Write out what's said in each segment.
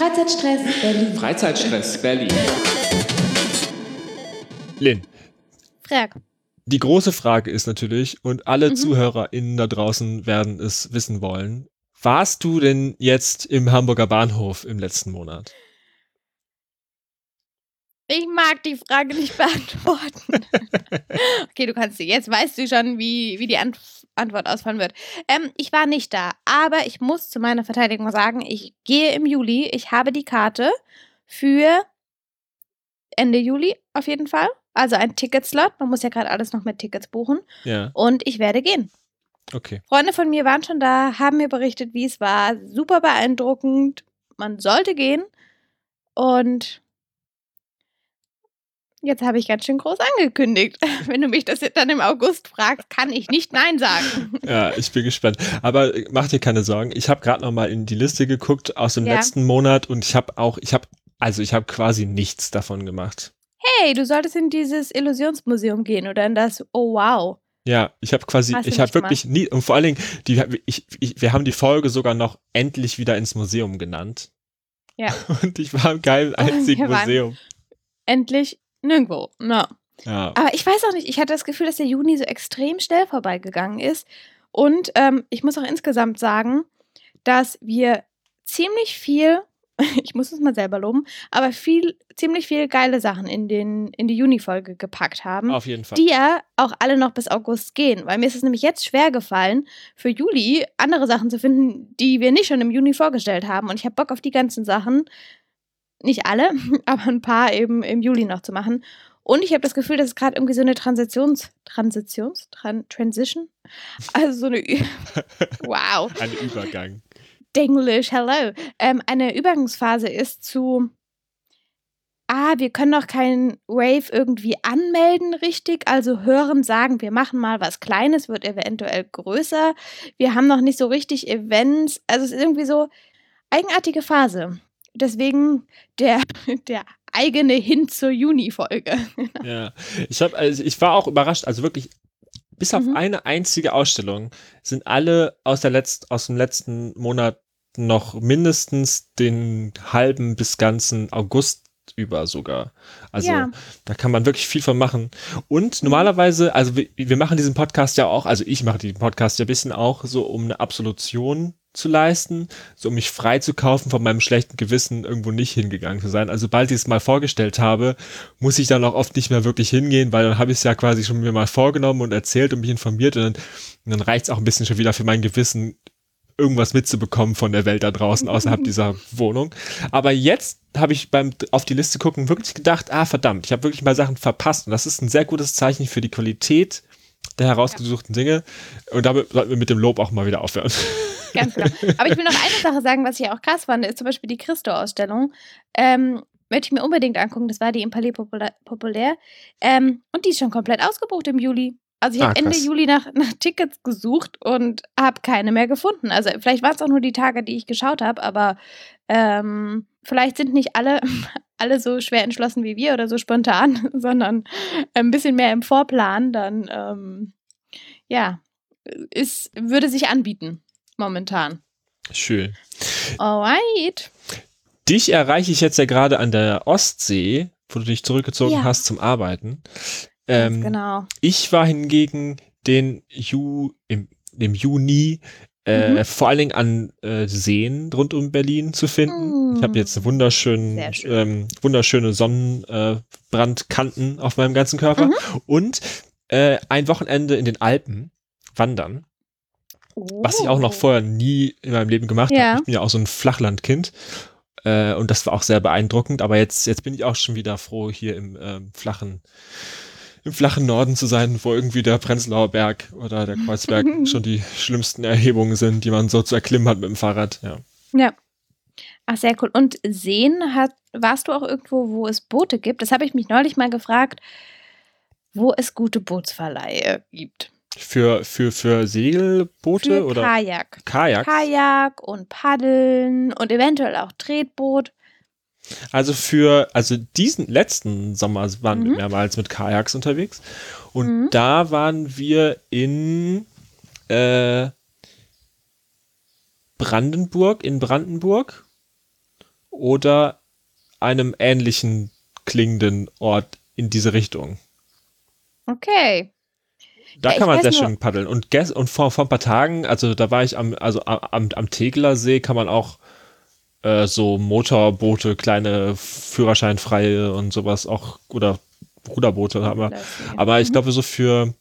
Freizeitstress Berlin. Freizeitstress Berlin. Lynn. Frag. Die große Frage ist natürlich, und alle mhm. ZuhörerInnen da draußen werden es wissen wollen, warst du denn jetzt im Hamburger Bahnhof im letzten Monat? Ich mag die Frage nicht beantworten. okay, du kannst sie. Jetzt weißt du schon, wie, wie die Ant Antwort ausfallen wird. Ähm, ich war nicht da, aber ich muss zu meiner Verteidigung sagen, ich gehe im Juli. Ich habe die Karte für Ende Juli auf jeden Fall. Also ein Ticketslot. Man muss ja gerade alles noch mit Tickets buchen. Ja. Und ich werde gehen. Okay. Freunde von mir waren schon da, haben mir berichtet, wie es war. Super beeindruckend. Man sollte gehen. Und Jetzt habe ich ganz schön groß angekündigt. Wenn du mich das jetzt dann im August fragst, kann ich nicht Nein sagen. Ja, ich bin gespannt. Aber mach dir keine Sorgen. Ich habe gerade noch mal in die Liste geguckt aus dem ja. letzten Monat und ich habe auch, ich habe, also ich habe quasi nichts davon gemacht. Hey, du solltest in dieses Illusionsmuseum gehen oder in das Oh Wow. Ja, ich habe quasi, Hast ich habe wirklich nie, und vor allen Dingen, die, ich, ich, wir haben die Folge sogar noch endlich wieder ins Museum genannt. Ja. Und ich war im geilen einzigen Museum. Endlich Nirgendwo, no. Ja. Aber ich weiß auch nicht, ich hatte das Gefühl, dass der Juni so extrem schnell vorbeigegangen ist. Und ähm, ich muss auch insgesamt sagen, dass wir ziemlich viel, ich muss es mal selber loben, aber viel, ziemlich viele geile Sachen in, den, in die Juni-Folge gepackt haben. Auf jeden Fall. Die ja auch alle noch bis August gehen. Weil mir ist es nämlich jetzt schwer gefallen, für Juli andere Sachen zu finden, die wir nicht schon im Juni vorgestellt haben. Und ich habe Bock auf die ganzen Sachen nicht alle, aber ein paar eben im Juli noch zu machen. Und ich habe das Gefühl, dass es gerade irgendwie so eine Transitions, Transitions, Tran Transition, also so eine, wow. Ein Übergang. Denglish, hello. Ähm, eine Übergangsphase ist zu, ah, wir können noch keinen Wave irgendwie anmelden richtig, also hören, sagen, wir machen mal was Kleines, wird eventuell größer. Wir haben noch nicht so richtig Events, also es ist irgendwie so eigenartige Phase deswegen der, der eigene Hin zur Juni-Folge. ja, ich, hab, also ich war auch überrascht, also wirklich bis auf mhm. eine einzige Ausstellung sind alle aus, der Letzt, aus dem letzten Monat noch mindestens den halben bis ganzen August über sogar. Also ja. da kann man wirklich viel von machen. Und normalerweise, also wir, wir machen diesen Podcast ja auch, also ich mache den Podcast ja ein bisschen auch so um eine Absolution zu leisten, so um mich frei zu kaufen von meinem schlechten Gewissen irgendwo nicht hingegangen zu sein. Also sobald ich es mal vorgestellt habe, muss ich dann auch oft nicht mehr wirklich hingehen, weil dann habe ich es ja quasi schon mir mal vorgenommen und erzählt und mich informiert und dann, dann reicht es auch ein bisschen schon wieder für mein Gewissen, irgendwas mitzubekommen von der Welt da draußen außerhalb dieser Wohnung. Aber jetzt habe ich beim auf die Liste gucken wirklich gedacht, ah verdammt, ich habe wirklich mal Sachen verpasst und das ist ein sehr gutes Zeichen für die Qualität der herausgesuchten ja. Dinge und damit sollten wir mit dem Lob auch mal wieder aufhören. Ganz genau. Aber ich will noch eine Sache sagen, was ich auch krass fand, ist zum Beispiel die Christo-Ausstellung. Ähm, möchte ich mir unbedingt angucken. Das war die im Palais Populär. Populär. Ähm, und die ist schon komplett ausgebucht im Juli. Also ich habe ah, Ende Juli nach, nach Tickets gesucht und habe keine mehr gefunden. Also vielleicht waren es auch nur die Tage, die ich geschaut habe, aber ähm, vielleicht sind nicht alle, alle so schwer entschlossen wie wir oder so spontan, sondern ein bisschen mehr im Vorplan. Dann ähm, ja, es würde sich anbieten momentan. Schön. Alright. Dich erreiche ich jetzt ja gerade an der Ostsee, wo du dich zurückgezogen ja. hast zum Arbeiten. Ähm, genau. Ich war hingegen den Ju, im, im Juni äh, mhm. vor allen Dingen an äh, Seen rund um Berlin zu finden. Mhm. Ich habe jetzt wunderschön, ähm, wunderschöne Sonnenbrandkanten äh, auf meinem ganzen Körper mhm. und äh, ein Wochenende in den Alpen wandern. Oh. Was ich auch noch oh. vorher nie in meinem Leben gemacht ja. habe. Ich bin ja auch so ein Flachlandkind. Äh, und das war auch sehr beeindruckend. Aber jetzt, jetzt bin ich auch schon wieder froh, hier im ähm, flachen, im flachen Norden zu sein, wo irgendwie der Prenzlauer Berg oder der Kreuzberg schon die schlimmsten Erhebungen sind, die man so zu erklimmen hat mit dem Fahrrad. Ja. Ja. Ach, sehr cool. Und Seen hat, warst du auch irgendwo, wo es Boote gibt? Das habe ich mich neulich mal gefragt, wo es gute Bootsverleihe gibt. Für, für, für Segelboote für oder? Kajak. Kajak. Kajak und Paddeln und eventuell auch Tretboot. Also für, also diesen letzten Sommer waren mhm. wir mehrmals mit Kajaks unterwegs. Und mhm. da waren wir in äh, Brandenburg, in Brandenburg. oder einem ähnlichen klingenden Ort in diese Richtung. Okay. Da Ja, kann man sehr schön paddeln. Und, gest und vor, vor ein paar Tagen, also da war ich am, also am, am Tegeler See, kann man auch äh, so Motorboote, kleine Führerscheinfreie und sowas auch, oder Ruderboote haben wir. Aber ich glaube, so für,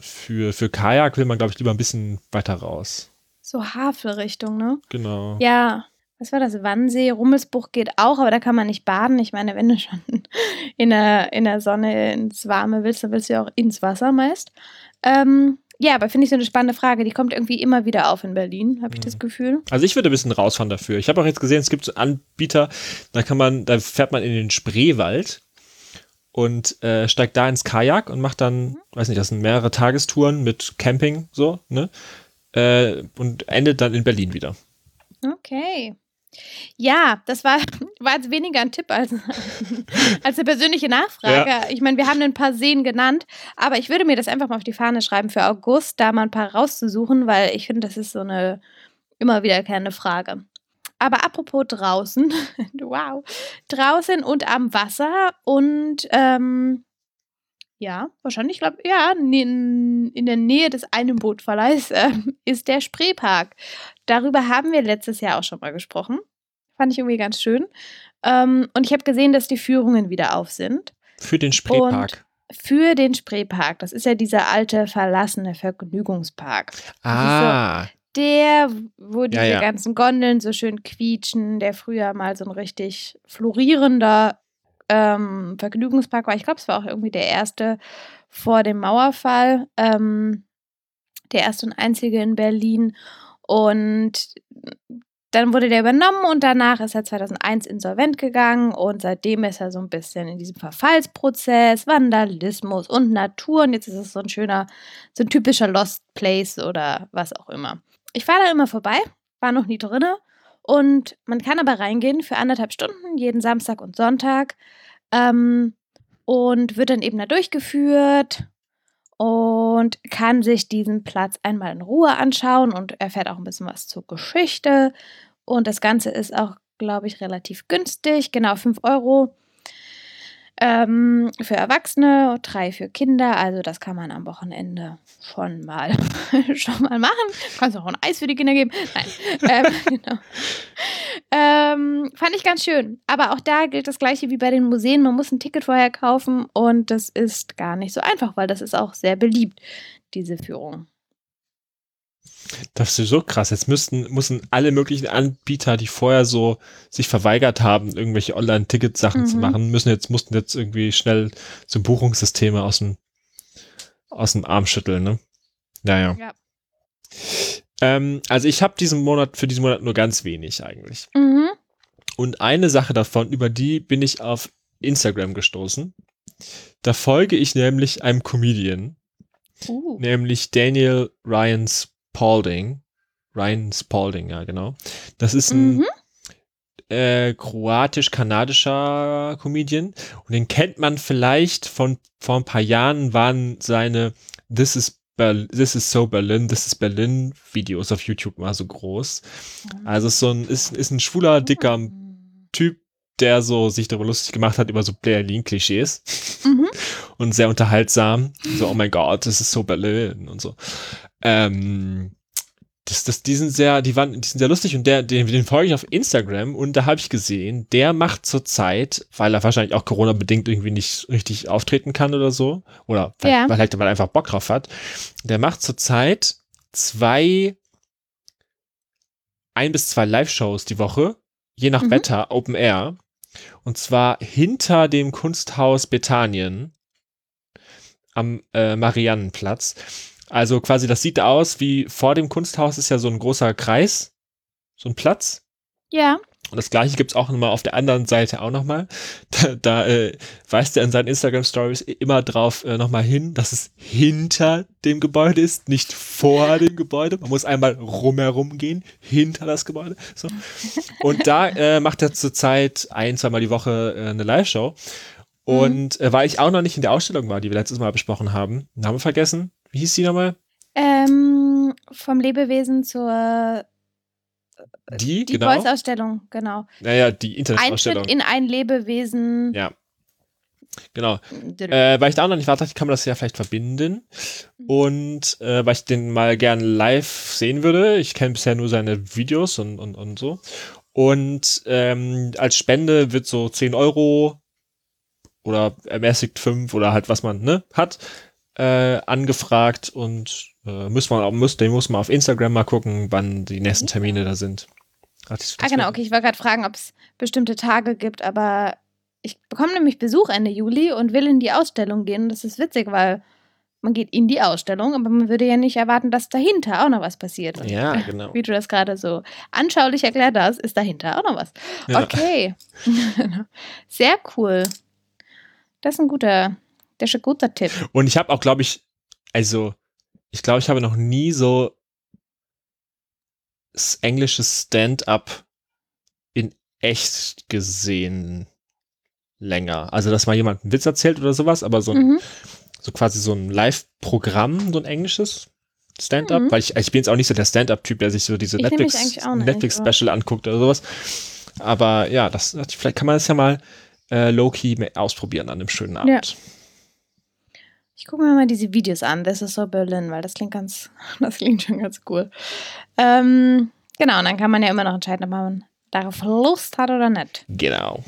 für, für Kajak will man, glaube ich, lieber ein bisschen weiter raus. So Havelrichtung, ne? Genau. Ja. Was war das? Wannsee, Rummelsbuch geht auch, aber da kann man nicht baden. Ich meine, wenn du schon in der, in der Sonne ins Warme willst, dann willst du ja auch ins Wasser meist. Ähm, ja, aber finde ich so eine spannende Frage. Die kommt irgendwie immer wieder auf in Berlin, habe ich das Gefühl. Also ich würde ein bisschen rausfahren dafür. Ich habe auch jetzt gesehen, es gibt so Anbieter, da kann man, da fährt man in den Spreewald und äh, steigt da ins Kajak und macht dann, weiß nicht, das sind mehrere Tagestouren mit Camping, so, ne? Äh, und endet dann in Berlin wieder. Okay. Ja, das war, war jetzt weniger ein Tipp als, als eine persönliche Nachfrage. Ich meine, wir haben ein paar Seen genannt, aber ich würde mir das einfach mal auf die Fahne schreiben für August, da mal ein paar rauszusuchen, weil ich finde, das ist so eine immer wiederkehrende Frage. Aber apropos draußen, wow, draußen und am Wasser und ähm, ja, wahrscheinlich, glaube ja, in, in der Nähe des Einbootverleihs äh, ist der Spreepark. Darüber haben wir letztes Jahr auch schon mal gesprochen. Fand ich irgendwie ganz schön. Ähm, und ich habe gesehen, dass die Führungen wieder auf sind. Für den Spreepark. Für den Spreepark. Das ist ja dieser alte, verlassene Vergnügungspark. Ah, Der, wo diese ja. ganzen Gondeln so schön quietschen, der früher mal so ein richtig florierender ähm, Vergnügungspark war. Ich glaube, es war auch irgendwie der erste vor dem Mauerfall. Ähm, der erste und einzige in Berlin. Und dann wurde der übernommen und danach ist er 2001 insolvent gegangen und seitdem ist er so ein bisschen in diesem Verfallsprozess, Vandalismus und Natur und jetzt ist es so ein schöner, so ein typischer Lost Place oder was auch immer. Ich fahre da immer vorbei, war noch nie drinne und man kann aber reingehen für anderthalb Stunden jeden Samstag und Sonntag ähm, und wird dann eben da durchgeführt und kann sich diesen Platz einmal in Ruhe anschauen und erfährt auch ein bisschen was zur Geschichte. Und das Ganze ist auch, glaube ich, relativ günstig, genau 5 Euro ähm, für Erwachsene, 3 für Kinder. Also das kann man am Wochenende schon mal, schon mal machen. Kannst auch ein Eis für die Kinder geben. Nein, ähm, genau. Ähm, fand ich ganz schön. Aber auch da gilt das gleiche wie bei den Museen. Man muss ein Ticket vorher kaufen und das ist gar nicht so einfach, weil das ist auch sehr beliebt, diese Führung. Das ist so krass. Jetzt müssten, müssen alle möglichen Anbieter, die vorher so sich verweigert haben, irgendwelche Online-Ticket-Sachen zu Mhm. machen, müssen jetzt, mussten jetzt irgendwie schnell so Buchungssysteme aus dem, aus dem Arm schütteln, ne? Naja. Ja. Ähm, also ich habe diesen Monat, für diesen Monat nur ganz wenig eigentlich. Mhm. Und eine Sache davon, über die bin ich auf Instagram gestoßen. Da folge ich nämlich einem Comedian, Uh. nämlich Daniel Ryan Spalding. Ryan Spalding, ja, genau. Das ist ein Mhm. äh, kroatisch-kanadischer Comedian. Und den kennt man vielleicht von vor ein paar Jahren, waren seine This is, Berl This is so Berlin, This is Berlin Videos auf YouTube mal so groß. Also ist so ein, ist, ist ein schwuler, dicker Typ, der so sich darüber lustig gemacht hat über so Berlin-Klischees Mhm. und sehr unterhaltsam. So, oh mein Gott, das ist so Berlin und so. Ähm, das, das, die sind sehr, die waren, die sind sehr lustig und der, den, den folge ich auf Instagram und da habe ich gesehen, der macht zurzeit, weil er wahrscheinlich auch Corona-bedingt irgendwie nicht richtig auftreten kann oder so, oder vielleicht, Ja. vielleicht weil er einfach Bock drauf hat, der macht zurzeit zwei, ein bis zwei Live-Shows die Woche, je nach Mhm. Wetter, Open Air. Und zwar hinter dem Kunsthaus Bethanien am äh, Mariannenplatz. Also quasi, das sieht aus wie vor dem Kunsthaus ist ja so ein großer Kreis, so ein Platz. Ja. Und das gleiche gibt's auch nochmal auf der anderen Seite auch nochmal. Da, da äh, weist er in seinen Instagram-Stories immer drauf äh, nochmal hin, dass es hinter dem Gebäude ist, nicht vor dem Gebäude. Man muss einmal rumherum gehen, hinter das Gebäude. So. Und da äh, macht er zurzeit ein, zweimal die Woche äh, eine Live-Show. Und äh, weil ich auch noch nicht in der Ausstellung war, die wir letztes Mal besprochen haben, Name vergessen. Wie hieß die nochmal? Ähm, vom Lebewesen zur Die, die genau. Voice-Ausstellung, genau. Naja, die Internetausstellung. Eintritt in ein Lebewesen. Ja. Genau. Äh, weil ich da noch nicht warte, kann man das ja vielleicht verbinden. Und äh, weil ich den mal gern live sehen würde. Ich kenne bisher nur seine Videos und, und, und so. Und ähm, als Spende wird so 10 Euro oder ermäßigt 5 oder halt was man ne, hat, äh, angefragt und äh, muss man muss, den muss man auf Instagram mal gucken, wann die nächsten Termine da sind. ah, genau, okay, ich wollte gerade fragen, ob es bestimmte Tage gibt, aber ich bekomme nämlich Besuch Ende Juli und will in die Ausstellung gehen. Das ist witzig, weil man geht in die Ausstellung, aber man würde ja nicht erwarten, dass dahinter auch noch was passiert. Und ja, genau. Wie du das gerade so anschaulich erklärt hast, ist dahinter auch noch was. Ja. Okay. Sehr cool. Das ist ein guter, das ist ein guter Tipp. Und ich habe auch, glaube ich, also, ich glaube, ich habe noch nie so das englische Stand-up in echt gesehen länger. Also, dass mal jemand einen Witz erzählt oder sowas, aber so, ein, mhm. so quasi so ein Live-Programm, so ein englisches Stand-up, mhm. weil ich, ich bin jetzt auch nicht so der Stand-up-Typ, der sich so diese Netflix-Special Netflix anguckt oder sowas. Aber ja, das, vielleicht kann man das ja mal äh, low-key ausprobieren an einem schönen Abend. Ja. Ich gucke mir mal diese Videos an. Das ist so Berlin, weil das klingt ganz, das klingt schon ganz cool. Ähm, genau, und dann kann man ja immer noch entscheiden, ob man darauf Lust hat oder nicht. Genau.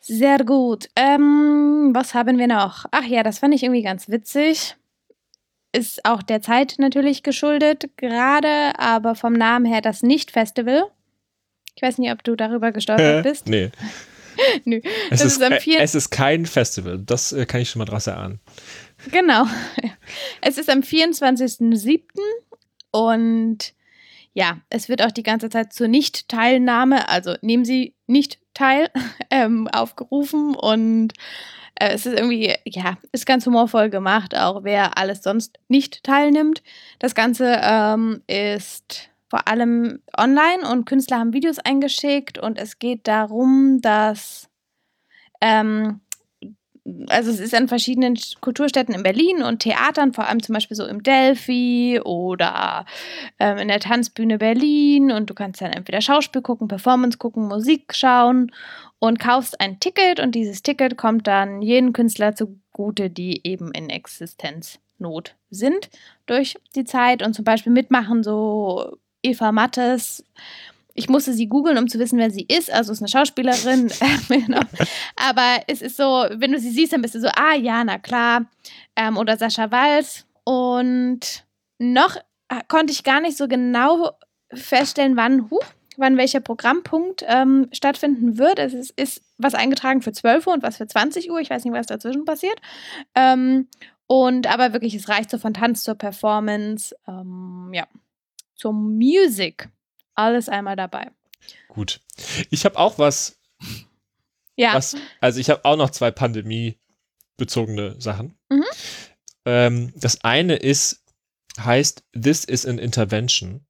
Sehr gut. Ähm, was haben wir noch? Ach ja, das fand ich irgendwie ganz witzig. Ist auch der Zeit natürlich geschuldet, gerade, aber vom Namen her das Nicht-Festival. Ich weiß nicht, ob du darüber gestolpert bist. nee. Nö. Es ist, ist es ist kein Festival, das äh, kann ich schon mal draus erahnen. Genau. Es ist am 24.07. und ja, es wird auch die ganze Zeit zur Nicht-Teilnahme, also nehmen Sie nicht teil, ähm, aufgerufen und äh, es ist irgendwie, ja, ist ganz humorvoll gemacht, auch wer alles sonst nicht teilnimmt. Das Ganze ähm, ist vor allem online und Künstler haben Videos eingeschickt und es geht darum, dass ähm, also es ist an verschiedenen Kulturstätten in Berlin und Theatern, vor allem zum Beispiel so im Delphi oder ähm, in der Tanzbühne Berlin und du kannst dann entweder Schauspiel gucken, Performance gucken, Musik schauen und kaufst ein Ticket und dieses Ticket kommt dann jeden Künstler zugute, die eben in Existenznot sind durch die Zeit und zum Beispiel mitmachen so Eva Mattes ich musste sie googeln, um zu wissen, wer sie ist. Also ist eine Schauspielerin. genau. Aber es ist so, wenn du sie siehst, dann bist du so, ah ja, na klar. Ähm, oder Sascha Walz. Und noch äh, konnte ich gar nicht so genau feststellen, wann, huh, wann welcher Programmpunkt ähm, stattfinden wird. Es ist, ist, was eingetragen für 12 Uhr und was für 20 Uhr. Ich weiß nicht, was dazwischen passiert. Ähm, und aber wirklich, es reicht so von Tanz zur Performance, ähm, ja, zur Music alles einmal dabei. Gut. Ich habe auch was. Ja. Was, also ich habe auch noch zwei Pandemie-bezogene Sachen. Mhm. Ähm, das eine ist, heißt This is an Intervention.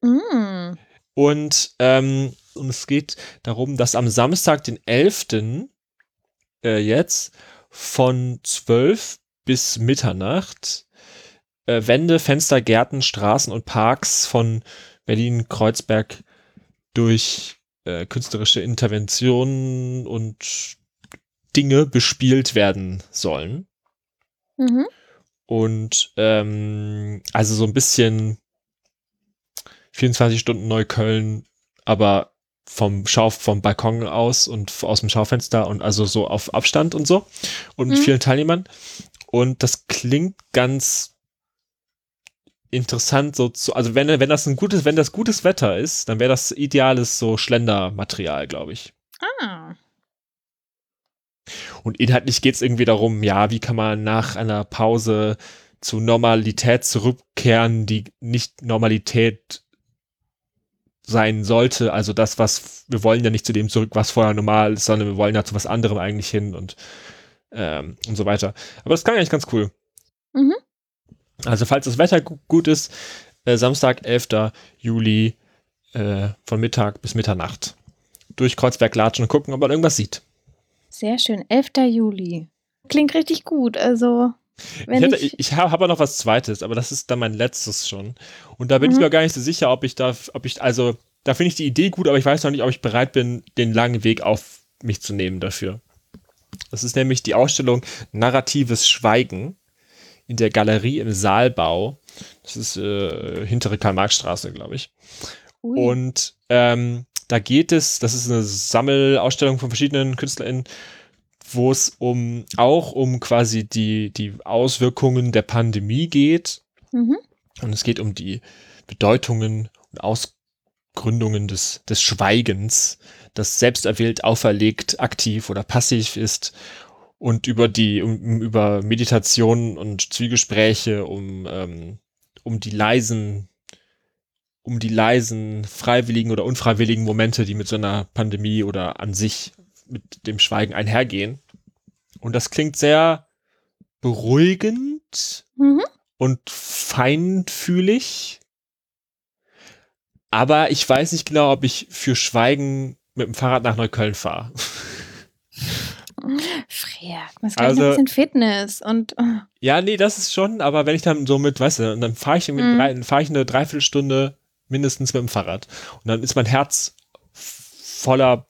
Mhm. Und, ähm, und es geht darum, dass am Samstag, den 11. Äh, jetzt von 12 bis Mitternacht äh, Wände, Fenster, Gärten, Straßen und Parks von Berlin-Kreuzberg durch äh, künstlerische Interventionen und Dinge bespielt werden sollen. Mhm. Und ähm, also so ein bisschen 24 Stunden Neukölln, aber vom Schau vom Balkon aus und aus dem Schaufenster und also so auf Abstand und so und mit mhm. vielen Teilnehmern. Und das klingt ganz interessant so zu, also wenn, wenn das ein gutes, wenn das gutes Wetter ist, dann wäre das ideales so Schlendermaterial, glaube ich. Ah. Und inhaltlich geht es irgendwie darum, ja, wie kann man nach einer Pause zu Normalität zurückkehren, die nicht Normalität sein sollte. Also das, was, wir wollen ja nicht zu dem zurück, was vorher normal ist, sondern wir wollen ja zu was anderem eigentlich hin und, ähm, und so weiter. Aber das klang eigentlich ganz cool. Mhm. Also falls das Wetter gut ist, äh, Samstag, 11. Juli äh, von Mittag bis Mitternacht durch Kreuzberg latschen und gucken, ob man irgendwas sieht. Sehr schön, 11. Juli. Klingt richtig gut. Also ich, hätte, ich, ich habe noch was Zweites, aber das ist dann mein letztes schon. Und da bin mhm. ich mir gar nicht so sicher, ob ich da, ob ich, also, da finde ich die Idee gut, aber ich weiß noch nicht, ob ich bereit bin, den langen Weg auf mich zu nehmen dafür. Das ist nämlich die Ausstellung Narratives Schweigen in der Galerie im Saalbau. Das ist äh, hintere Karl-Marx-Straße, glaube ich. Ui. Und ähm, da geht es, das ist eine Sammelausstellung von verschiedenen KünstlerInnen, wo es um auch um quasi die, die Auswirkungen der Pandemie geht. Mhm. Und es geht um die Bedeutungen und Ausgründungen des, des Schweigens, das selbsterwählt auferlegt, aktiv oder passiv ist. Und über die, um, über Meditation und Zwiegespräche, um, ähm, um die leisen um die leisen, freiwilligen oder unfreiwilligen Momente, die mit so einer Pandemie oder an sich mit dem Schweigen einhergehen. Und das klingt sehr beruhigend mhm. und feinfühlig. Aber ich weiß nicht genau, ob ich für Schweigen mit dem Fahrrad nach Neukölln fahre. Freak, was also, ein bisschen Fitness und. Oh. Ja, nee, das ist schon, aber wenn ich dann so mit, weißt du, und dann fahre ich, mhm. drei, fahr ich eine Dreiviertelstunde mindestens mit dem Fahrrad. Und dann ist mein Herz voller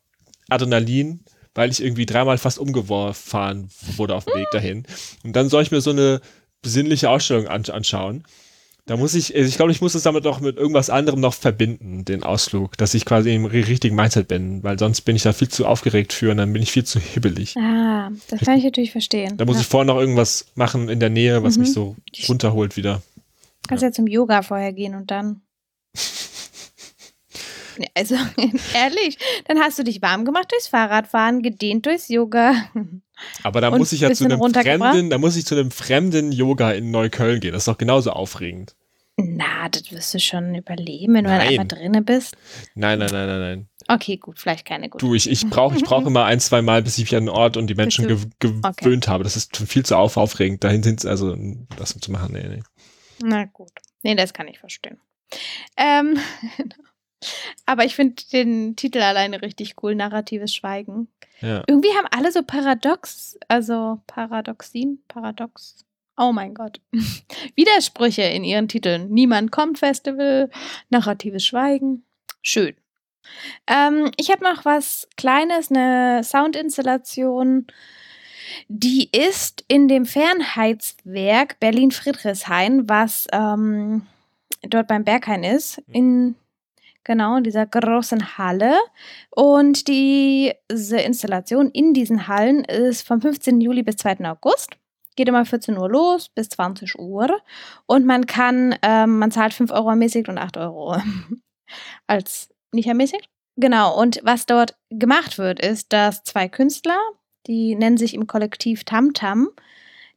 Adrenalin, weil ich irgendwie dreimal fast umgefahren wurde auf dem Weg dahin. Und dann soll ich mir so eine besinnliche Ausstellung anschauen. Da muss ich, also ich glaube, ich muss es damit auch mit irgendwas anderem noch verbinden, den Ausflug, dass ich quasi im richtigen Mindset bin, weil sonst bin ich da viel zu aufgeregt für und dann bin ich viel zu hibbelig. Ah, das kann ich natürlich verstehen. Da muss ja. ich vorher noch irgendwas machen in der Nähe, was mhm. mich so runterholt wieder. Kannst ja. ja zum Yoga vorher gehen und dann. Also ehrlich, dann hast du dich warm gemacht durchs Fahrradfahren, gedehnt durchs Yoga. Aber da muss ich ja zu einem fremden, da muss ich zu einem fremden Yoga in Neukölln gehen. Das ist doch genauso aufregend. Na, das wirst du schon überleben, wenn nein. du einmal drinne bist. Nein, nein, nein, nein, nein. Okay, gut, vielleicht keine gute. Du, ich, ich brauche ich brauch immer ein, zwei Mal, bis ich mich an den Ort und die Menschen gew gewöhnt okay. habe. Das ist viel zu auf aufregend, dahin sind also das zu machen. Nee, nee. Na gut. Nee, das kann ich verstehen. Ähm, aber ich finde den Titel alleine richtig cool, narratives Schweigen. Ja. Irgendwie haben alle so Paradox, also Paradoxin, Paradox. Oh mein Gott. Widersprüche in ihren Titeln. Niemand kommt Festival, narratives Schweigen. Schön. Ähm, ich habe noch was Kleines, eine Soundinstallation. Die ist in dem Fernheitswerk Berlin-Friedrichshain, was ähm, dort beim Berghain ist, in genau in dieser großen Halle. Und diese Installation in diesen Hallen ist vom 15. Juli bis 2. August. Geht immer 14 Uhr los bis 20 Uhr. Und man kann, ähm, man zahlt 5 Euro ermäßigt und 8 Euro als nicht ermäßigt. Genau, und was dort gemacht wird, ist, dass zwei Künstler, die nennen sich im Kollektiv Tamtam,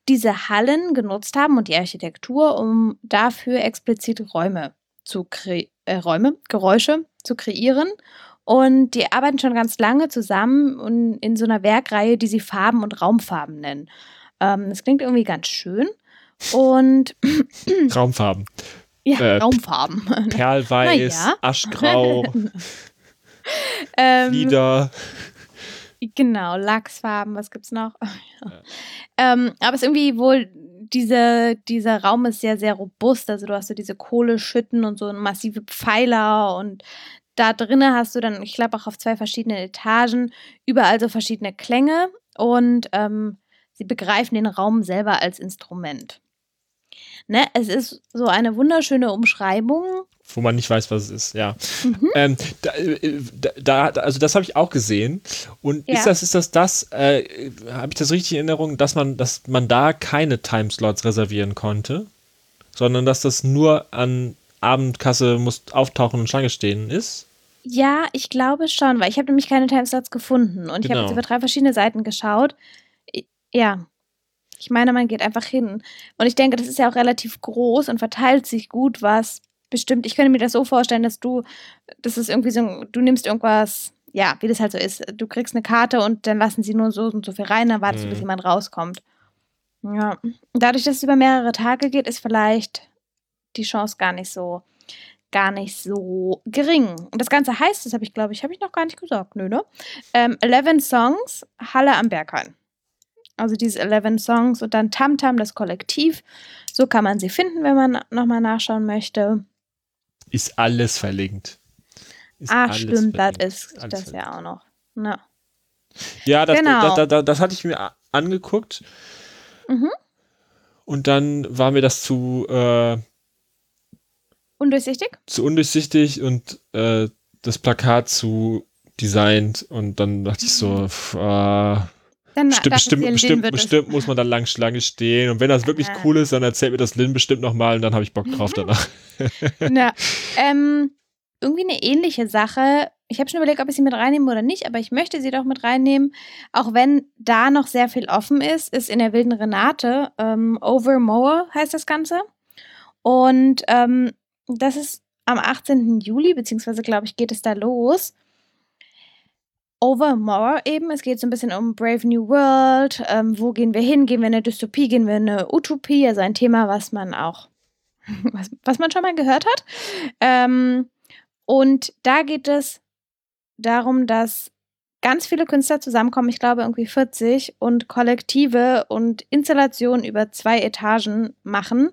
diese Hallen genutzt haben und die Architektur, um dafür explizit Räume zu kreieren, äh, Räume, Geräusche zu kreieren. Und die arbeiten schon ganz lange zusammen und in so einer Werkreihe, die sie Farben und Raumfarben nennen. Ähm, das klingt irgendwie ganz schön. Und Raumfarben. Ja, äh, Raumfarben. Perlweiß, ja. Aschgrau, ähm, Lieder. Genau, Lachsfarben, was gibt's noch? ja. ähm, aber es ist irgendwie wohl, diese, dieser Raum ist sehr, sehr robust. Also du hast so diese Kohleschütten und so massive Pfeiler und da drinnen hast du dann, ich glaube auch auf zwei verschiedenen Etagen, überall so verschiedene Klänge und ähm, sie begreifen den Raum selber als Instrument. Ne, es ist so eine wunderschöne Umschreibung wo man nicht weiß, was es ist, ja. Mhm. Ähm, da, äh, da, also das habe ich auch gesehen. Und ja. ist das, ist das das, äh, habe ich das richtig in Erinnerung, dass man, dass man da keine Timeslots reservieren konnte, sondern dass das nur an Abendkasse muss auftauchen und Schlange stehen ist? Ja, ich glaube schon, weil ich habe nämlich keine Timeslots gefunden und genau. ich habe jetzt über drei verschiedene Seiten geschaut. Ja, ich meine, man geht einfach hin. Und ich denke, das ist ja auch relativ groß und verteilt sich gut, was bestimmt, ich könnte mir das so vorstellen, dass du, das ist irgendwie so, du nimmst irgendwas, ja, wie das halt so ist. Du kriegst eine Karte und dann lassen sie nur so und so viel rein, dann wartest mhm. du, bis mhm. jemand rauskommt. Ja. Dadurch, dass es über mehrere Tage geht, ist vielleicht die Chance gar nicht so, gar nicht so gering. Und das Ganze heißt, das habe ich, glaube ich, habe ich noch gar nicht gesagt, nö, ne? Ähm, 11 Songs, Halle am Berghain. Also diese 11 Songs und dann Tamtam, das Kollektiv. So kann man sie finden, wenn man nochmal nachschauen möchte. Ist alles verlinkt. Ist Ach, alles stimmt, verlinkt. das ist alles das verlinkt. ja auch noch. Ja, ja das, genau. das, das, das, hatte ich mir angeguckt. Mhm. Und dann war mir das zu äh, undurchsichtig? Zu undurchsichtig und äh, das Plakat zu designt und dann dachte ich so, mhm. äh, dann bestimmt, bestimmt, bestimmt, bestimmt muss man da lang Schlange stehen. Und wenn das wirklich ah. cool ist, dann erzählt mir das Lynn bestimmt nochmal und dann habe ich Bock drauf danach. Na, ähm, irgendwie eine ähnliche Sache. Ich habe schon überlegt, ob ich sie mit reinnehme oder nicht, aber ich möchte sie doch mit reinnehmen. Auch wenn da noch sehr viel offen ist, ist in der wilden Renate ähm, Overmower heißt das Ganze. Und ähm, das ist am 18. Juli, beziehungsweise glaube ich, geht es da los. Overmore eben. Es geht so ein bisschen um Brave New World. Ähm, wo gehen wir hin? Gehen wir in eine Dystopie? Gehen wir in eine Utopie? Also ein Thema, was man auch, was, was man schon mal gehört hat. Ähm, und da geht es darum, dass ganz viele Künstler zusammenkommen, ich glaube irgendwie 40, und Kollektive und Installationen über zwei Etagen machen.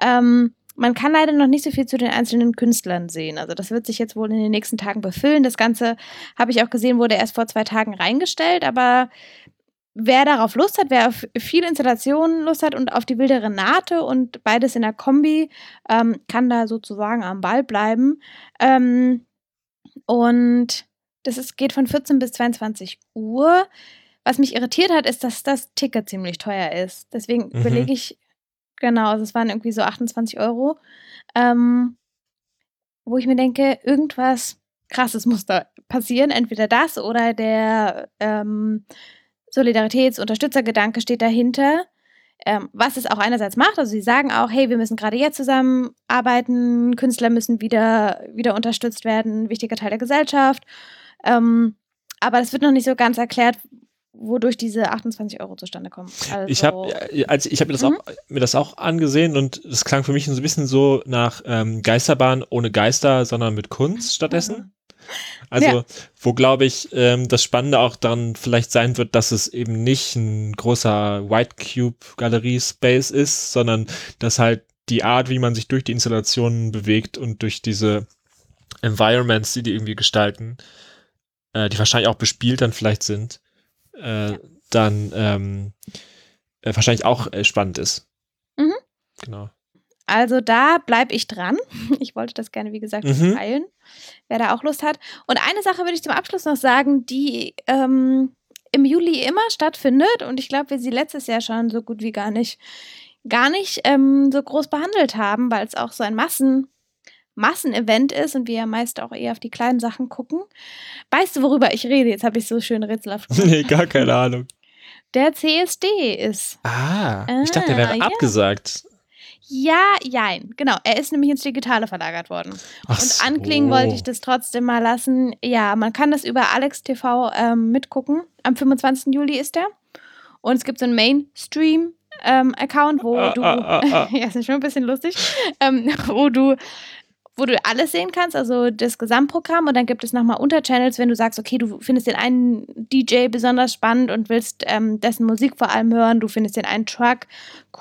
Ähm, man kann leider noch nicht so viel zu den einzelnen Künstlern sehen. Also das wird sich jetzt wohl in den nächsten Tagen befüllen. Das Ganze habe ich auch gesehen, wurde erst vor zwei Tagen reingestellt, aber wer darauf Lust hat, wer auf viele Installationen Lust hat und auf die wilde Renate und beides in der Kombi, ähm, kann da sozusagen am Ball bleiben. Ähm, und das ist, geht von 14 bis 22 Uhr. Was mich irritiert hat, ist, dass das Ticket ziemlich teuer ist. Deswegen mhm. überlege ich Genau, also es waren irgendwie so 28 Euro. Ähm, wo ich mir denke, irgendwas krasses muss da passieren. Entweder das oder der ähm, Solidaritäts-Unterstützergedanke steht dahinter. Ähm, was es auch einerseits macht, also sie sagen auch, hey, wir müssen gerade jetzt zusammenarbeiten, Künstler müssen wieder, wieder unterstützt werden, wichtiger Teil der Gesellschaft. Ähm, aber es wird noch nicht so ganz erklärt, wodurch diese 28 Euro zustande kommen. Also ich habe also ich hab mir, das mhm. auch, mir das auch angesehen und es klang für mich so ein bisschen so nach ähm, Geisterbahn ohne Geister, sondern mit Kunst stattdessen. Mhm. Also, ja. wo glaube ich, ähm, das Spannende auch daran vielleicht sein wird, dass es eben nicht ein großer White Cube Galerie Space ist, sondern dass halt die Art, wie man sich durch die Installationen bewegt und durch diese Environments, die die irgendwie gestalten, äh, die wahrscheinlich auch bespielt dann vielleicht sind, äh, ja. dann ähm, äh, wahrscheinlich auch äh, spannend ist. Mhm. Genau. Also da bleibe ich dran. Ich wollte das gerne, wie gesagt, mhm. teilen, wer da auch Lust hat. Und eine Sache würde ich zum Abschluss noch sagen, die ähm, im Juli immer stattfindet und ich glaube, wir sie letztes Jahr schon so gut wie gar nicht, gar nicht ähm, so groß behandelt haben, weil es auch so ein Massen Massenevent ist und wir ja meist auch eher auf die kleinen Sachen gucken. Weißt du, worüber ich rede? Jetzt habe ich so schön rätselhaft gemacht. nee, gar keine Ahnung. Der CSD ist. Ah, ah ich dachte, der wäre ja. abgesagt. Ja, jein. Genau. Er ist nämlich ins Digitale verlagert worden. Ach und so. anklingen wollte ich das trotzdem mal lassen. Ja, man kann das über Alex TV ähm, mitgucken. Am 25. Juli ist der. Und es gibt so einen Mainstream-Account, ähm, wo ah, du. Ah, ah, ah. ja, ist schon ein bisschen lustig. Ähm, wo du wo du alles sehen kannst, also das Gesamtprogramm. Und dann gibt es nochmal Unterchannels, wenn du sagst, okay, du findest den einen DJ besonders spannend und willst ähm, dessen Musik vor allem hören, du findest den einen Truck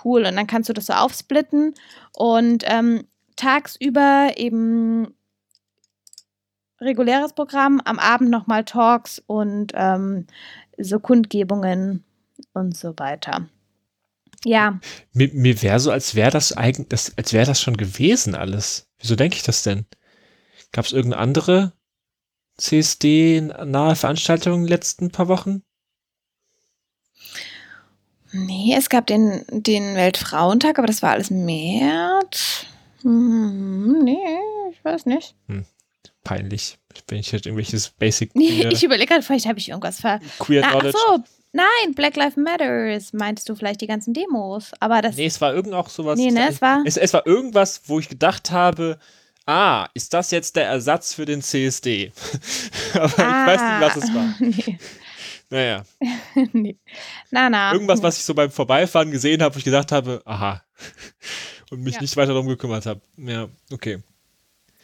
cool. Und dann kannst du das so aufsplitten. Und ähm, tagsüber eben reguläres Programm, am Abend nochmal Talks und ähm, so Kundgebungen und so weiter. Ja. Mir, mir wäre so, als wäre das eigentlich, als wäre das schon gewesen alles. Wieso denke ich das denn? Gab es irgendeine andere CSD-nahe Veranstaltung in den letzten paar Wochen? Nee, es gab den, den Weltfrauentag, aber das war alles März. Hm, nee, ich weiß nicht. Hm, peinlich. Wenn ich jetzt irgendwelches Basic. Nee, ich überlege gerade, vielleicht habe ich irgendwas ver. Queer ah, Knowledge. Ach so, Nein, Black Lives Matters meinst du vielleicht die ganzen Demos, aber das. Nee, es war irgend auch sowas. Nee, ne, es war. Es, es war irgendwas, wo ich gedacht habe, ah, ist das jetzt der Ersatz für den CSD? aber ah, ich weiß nicht, was es war. Nee. Naja. nee. Na, na. Irgendwas, was ich so beim Vorbeifahren gesehen habe, wo ich gedacht habe, aha. Und mich ja. nicht weiter darum gekümmert habe. Ja, okay.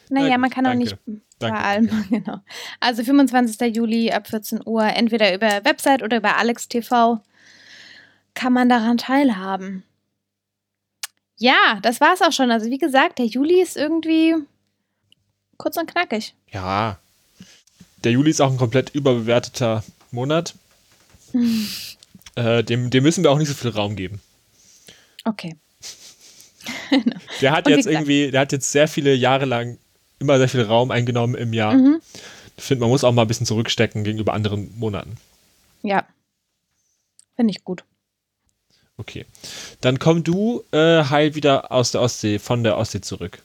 Naja, man kann auch nicht danke, bei allem, danke. genau. Also 25. Juli ab 14 Uhr, entweder über Website oder über Alex TV. kann man daran teilhaben. Ja, das war's auch schon. Also wie gesagt, der Juli ist irgendwie kurz und knackig. Ja. Der Juli ist auch ein komplett überbewerteter Monat. äh, dem, dem müssen wir auch nicht so viel Raum geben. Okay. Der hat Und jetzt gesagt- irgendwie, der hat jetzt sehr viele Jahre lang immer sehr viel Raum eingenommen im Jahr. Mhm. Ich finde, man muss auch mal ein bisschen zurückstecken gegenüber anderen Monaten. Ja. Finde ich gut. Okay. Dann komm du äh, heil wieder aus der Ostsee, von der Ostsee zurück.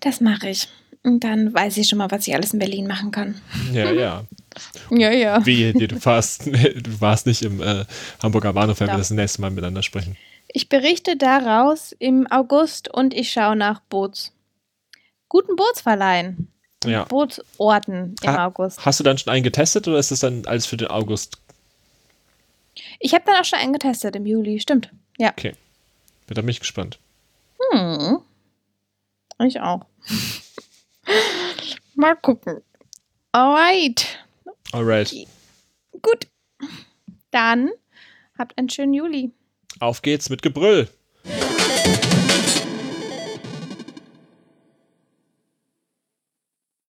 Das mache ich. Und dann weiß ich schon mal, was ich alles in Berlin machen kann. Ja, ja. Ja, ja. Wehe dir, du warst, du warst nicht im äh, Hamburger Bahnhof, wenn wir Doch. das nächste Mal miteinander sprechen. Ich berichte daraus im August und ich schaue nach Boots. Guten Bootsverleihen. Ja. Bootsorten im Ha- August. Hast du dann schon einen getestet oder ist das dann alles für den August? Ich habe dann auch schon einen getestet im Juli. Stimmt. Ja. Okay. Bin da mich gespannt. Hm. Ich auch. Mal gucken. Alright. Alright. Gut. Dann habt einen schönen Juli. Auf geht's mit Gebrüll.